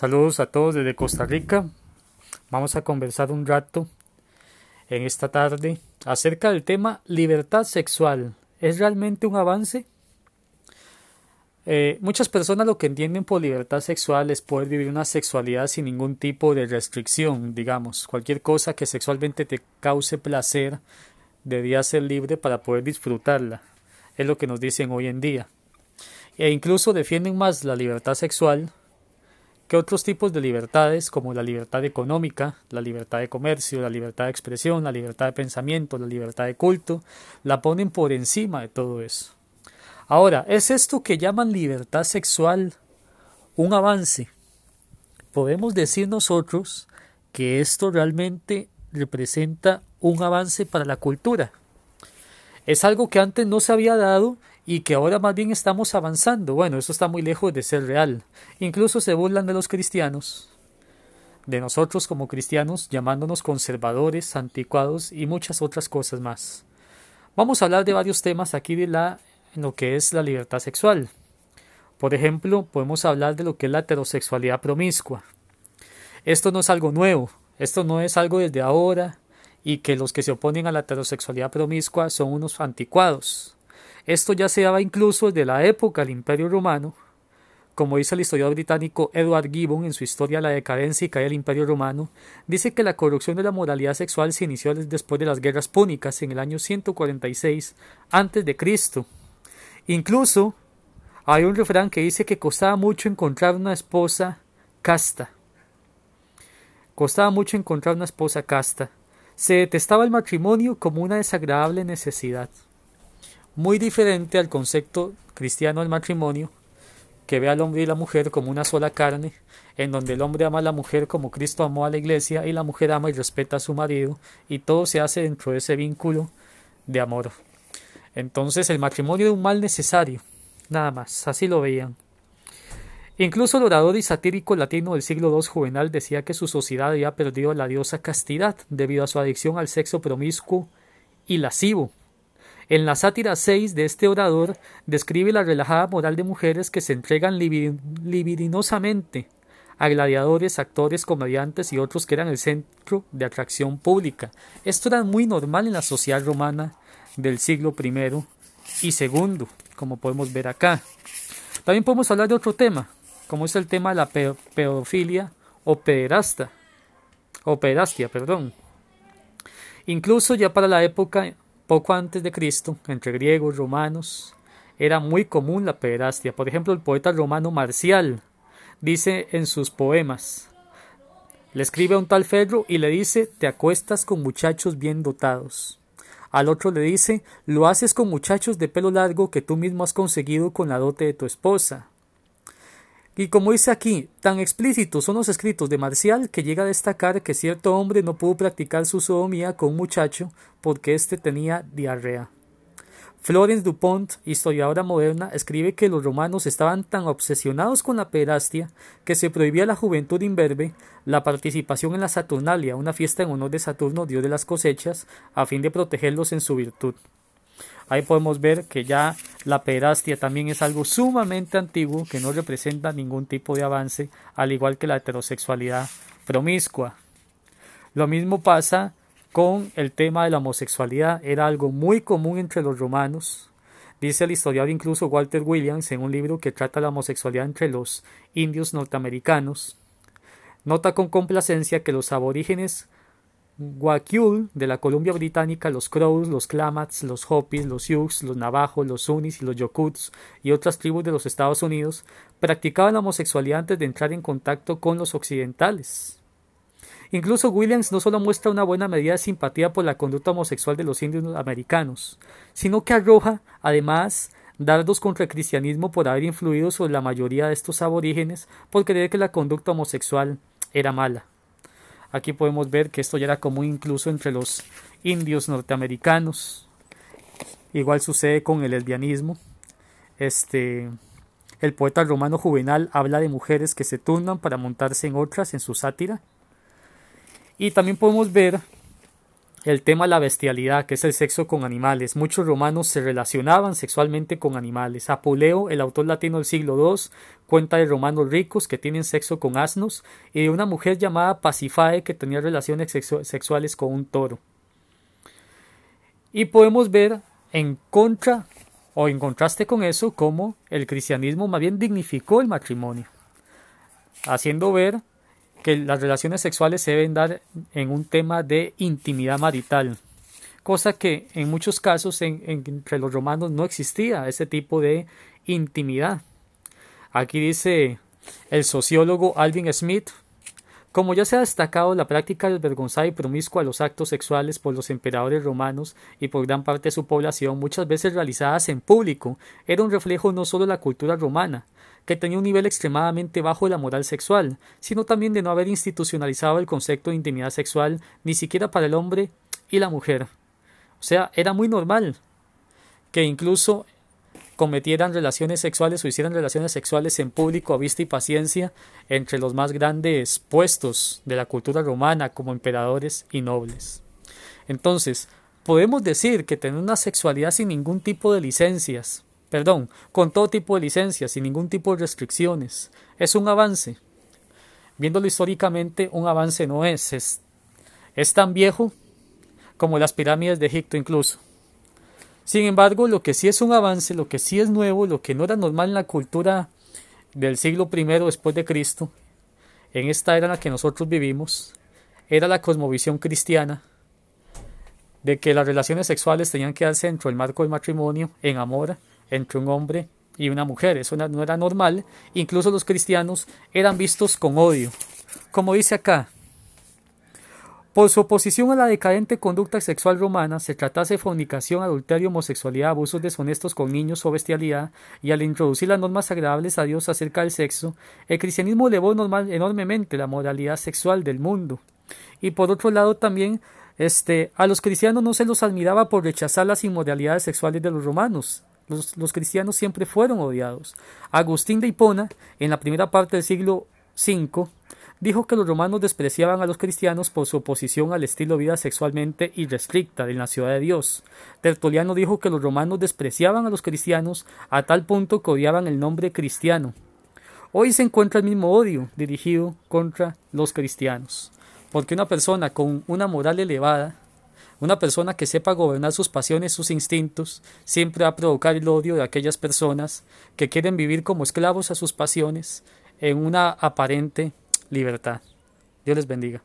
Saludos a todos desde Costa Rica. Vamos a conversar un rato en esta tarde acerca del tema libertad sexual. ¿Es realmente un avance? Eh, muchas personas lo que entienden por libertad sexual es poder vivir una sexualidad sin ningún tipo de restricción, digamos. Cualquier cosa que sexualmente te cause placer debía ser libre para poder disfrutarla. Es lo que nos dicen hoy en día. E incluso defienden más la libertad sexual que otros tipos de libertades como la libertad económica, la libertad de comercio, la libertad de expresión, la libertad de pensamiento, la libertad de culto, la ponen por encima de todo eso. Ahora, ¿es esto que llaman libertad sexual un avance? Podemos decir nosotros que esto realmente representa un avance para la cultura. Es algo que antes no se había dado y que ahora más bien estamos avanzando. Bueno, eso está muy lejos de ser real. Incluso se burlan de los cristianos, de nosotros como cristianos, llamándonos conservadores, anticuados y muchas otras cosas más. Vamos a hablar de varios temas aquí de la en lo que es la libertad sexual. Por ejemplo, podemos hablar de lo que es la heterosexualidad promiscua. Esto no es algo nuevo, esto no es algo desde ahora y que los que se oponen a la heterosexualidad promiscua son unos anticuados. Esto ya se daba incluso desde la época del Imperio Romano, como dice el historiador británico Edward Gibbon en su historia La decadencia y caída del Imperio Romano, dice que la corrupción de la moralidad sexual se inició después de las guerras púnicas en el año 146 a.C. Incluso hay un refrán que dice que costaba mucho encontrar una esposa casta. Costaba mucho encontrar una esposa casta. Se detestaba el matrimonio como una desagradable necesidad muy diferente al concepto cristiano del matrimonio, que ve al hombre y la mujer como una sola carne, en donde el hombre ama a la mujer como Cristo amó a la iglesia y la mujer ama y respeta a su marido, y todo se hace dentro de ese vínculo de amor. Entonces el matrimonio es un mal necesario, nada más, así lo veían. Incluso el orador y satírico latino del siglo II Juvenal decía que su sociedad había perdido la diosa castidad debido a su adicción al sexo promiscuo y lascivo, en la sátira 6 de este orador describe la relajada moral de mujeres que se entregan libidinosamente a gladiadores, actores, comediantes y otros que eran el centro de atracción pública. Esto era muy normal en la sociedad romana del siglo I y II, como podemos ver acá. También podemos hablar de otro tema, como es el tema de la pedofilia o pederasta, o pederastia, perdón. Incluso ya para la época poco antes de Cristo, entre griegos, y romanos, era muy común la pederastia. Por ejemplo, el poeta romano Marcial dice en sus poemas, le escribe a un tal Fedro y le dice, te acuestas con muchachos bien dotados. Al otro le dice, lo haces con muchachos de pelo largo que tú mismo has conseguido con la dote de tu esposa. Y como dice aquí, tan explícitos son los escritos de Marcial que llega a destacar que cierto hombre no pudo practicar su sodomía con un muchacho porque éste tenía diarrea. Florence Dupont, historiadora moderna, escribe que los romanos estaban tan obsesionados con la pederastia que se prohibía a la juventud imberbe la participación en la Saturnalia, una fiesta en honor de Saturno, dios de las cosechas, a fin de protegerlos en su virtud. Ahí podemos ver que ya la pederastia también es algo sumamente antiguo que no representa ningún tipo de avance, al igual que la heterosexualidad promiscua. Lo mismo pasa con el tema de la homosexualidad, era algo muy común entre los romanos. Dice el historiador incluso Walter Williams en un libro que trata la homosexualidad entre los indios norteamericanos. Nota con complacencia que los aborígenes Guakyul de la Columbia Británica, los Crows, los Klamaths, los Hopis, los Sioux, los Navajos, los Sunnis y los Yokuts y otras tribus de los Estados Unidos practicaban la homosexualidad antes de entrar en contacto con los occidentales. Incluso Williams no solo muestra una buena medida de simpatía por la conducta homosexual de los indios americanos, sino que arroja, además, dardos contra el cristianismo por haber influido sobre la mayoría de estos aborígenes por creer que la conducta homosexual era mala. Aquí podemos ver que esto ya era común incluso entre los indios norteamericanos. Igual sucede con el lesbianismo. Este, el poeta romano Juvenal habla de mujeres que se turnan para montarse en otras en su sátira. Y también podemos ver el tema de la bestialidad, que es el sexo con animales. Muchos romanos se relacionaban sexualmente con animales. Apuleo, el autor latino del siglo II, cuenta de romanos ricos que tienen sexo con asnos y de una mujer llamada Pasifae que tenía relaciones sexuales con un toro. Y podemos ver en contra o en contraste con eso cómo el cristianismo más bien dignificó el matrimonio, haciendo ver que las relaciones sexuales se deben dar en un tema de intimidad marital, cosa que en muchos casos entre los romanos no existía ese tipo de intimidad. Aquí dice el sociólogo Alvin Smith, como ya se ha destacado, la práctica desvergonzada y promiscua de los actos sexuales por los emperadores romanos y por gran parte de su población, muchas veces realizadas en público, era un reflejo no solo de la cultura romana, que tenía un nivel extremadamente bajo de la moral sexual, sino también de no haber institucionalizado el concepto de intimidad sexual ni siquiera para el hombre y la mujer. O sea, era muy normal que incluso cometieran relaciones sexuales o hicieran relaciones sexuales en público a vista y paciencia entre los más grandes puestos de la cultura romana como emperadores y nobles. Entonces, podemos decir que tener una sexualidad sin ningún tipo de licencias, perdón, con todo tipo de licencias, sin ningún tipo de restricciones, es un avance. Viéndolo históricamente, un avance no es, es, es tan viejo como las pirámides de Egipto incluso. Sin embargo, lo que sí es un avance, lo que sí es nuevo, lo que no era normal en la cultura del siglo I después de Cristo, en esta era en la que nosotros vivimos, era la cosmovisión cristiana de que las relaciones sexuales tenían que darse dentro del marco del matrimonio, en amor, entre un hombre y una mujer. Eso no era normal. Incluso los cristianos eran vistos con odio. Como dice acá, por su oposición a la decadente conducta sexual romana, se tratase fornicación, adulterio, homosexualidad, abusos deshonestos con niños o bestialidad, y al introducir las normas agradables a Dios acerca del sexo, el cristianismo elevó enormemente la moralidad sexual del mundo. Y por otro lado también, este, a los cristianos no se los admiraba por rechazar las inmoralidades sexuales de los romanos. Los, cristianos siempre fueron odiados. Agustín de Hipona, en la primera parte del siglo V, dijo que los romanos despreciaban a los cristianos por su oposición al estilo de vida sexualmente irrestricta de la ciudad de Dios. Tertuliano dijo que los romanos despreciaban a los cristianos a tal punto que odiaban el nombre cristiano. Hoy se encuentra el mismo odio dirigido contra los cristianos, porque una persona con una moral elevada, una persona que sepa gobernar sus pasiones, sus instintos, siempre va a provocar el odio de aquellas personas que quieren vivir como esclavos a sus pasiones en una aparente libertad. Dios les bendiga.